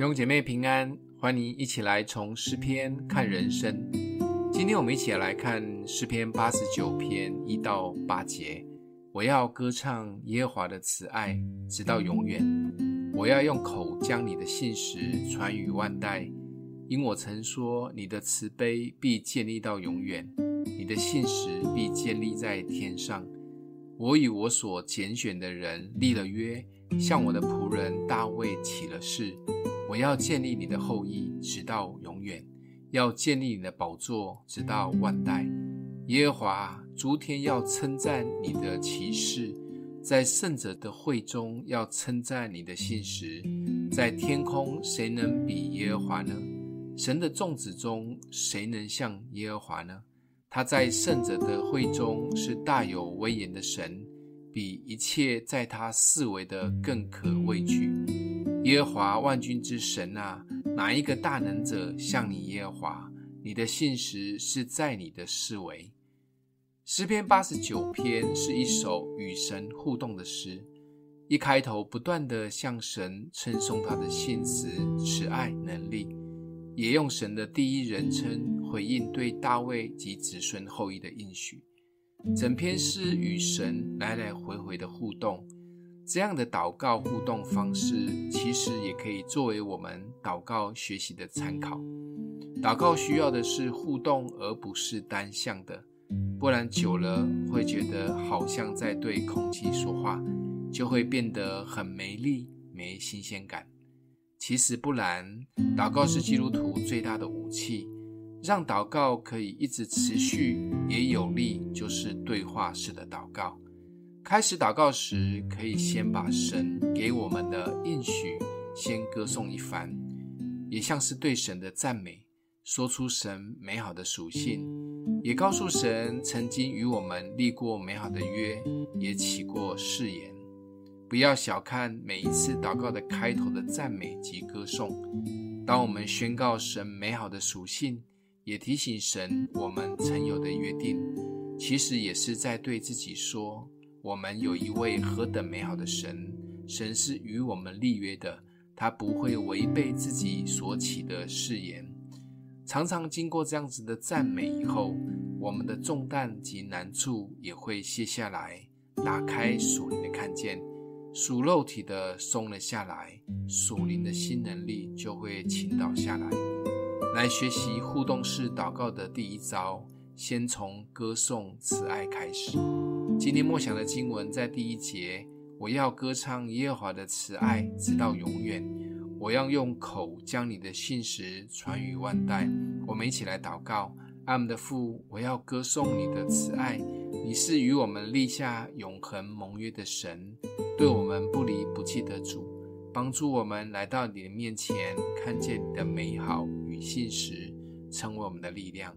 弟兄姐妹平安，欢迎一起来从诗篇看人生。今天我们一起来看诗篇八十九篇一到八节。我要歌唱耶和华的慈爱，直到永远。我要用口将你的信实传与万代，因我曾说，你的慈悲必建立到永远，你的信实必建立在天上。我与我所拣选的人立了约，向我的仆人大卫起了誓。我要建立你的后裔，直到永远；要建立你的宝座，直到万代。耶和华诸天要称赞你的奇事，在圣者的会中要称赞你的信实。在天空，谁能比耶和华呢？神的众子中，谁能像耶和华呢？他在圣者的会中是大有威严的神，比一切在他四围的更可畏惧。耶和华万军之神啊，哪一个大能者像你耶和华？你的信实是在你的四围。诗篇八十九篇是一首与神互动的诗，一开头不断地向神称颂他的信实、慈爱、能力，也用神的第一人称回应对大卫及子孙后裔的应许。整篇诗与神来来回回的互动。这样的祷告互动方式，其实也可以作为我们祷告学习的参考。祷告需要的是互动，而不是单向的，不然久了会觉得好像在对空气说话，就会变得很没力、没新鲜感。其实不然，祷告是基督徒最大的武器，让祷告可以一直持续也有力，就是对话式的祷告。开始祷告时，可以先把神给我们的应许先歌颂一番，也像是对神的赞美，说出神美好的属性，也告诉神曾经与我们立过美好的约，也起过誓言。不要小看每一次祷告的开头的赞美及歌颂。当我们宣告神美好的属性，也提醒神我们曾有的约定，其实也是在对自己说。我们有一位何等美好的神，神是与我们立约的，他不会违背自己所起的誓言。常常经过这样子的赞美以后，我们的重担及难处也会卸下来，打开属灵的看见，属肉体的松了下来，属灵的新能力就会倾倒下来。来学习互动式祷告的第一招，先从歌颂慈爱开始。今天默想的经文在第一节，我要歌唱耶和华的慈爱，直到永远。我要用口将你的信实传于万代。我们一起来祷告：阿们的父，我要歌颂你的慈爱。你是与我们立下永恒盟约的神，对我们不离不弃的主，帮助我们来到你的面前，看见你的美好与信实，成为我们的力量。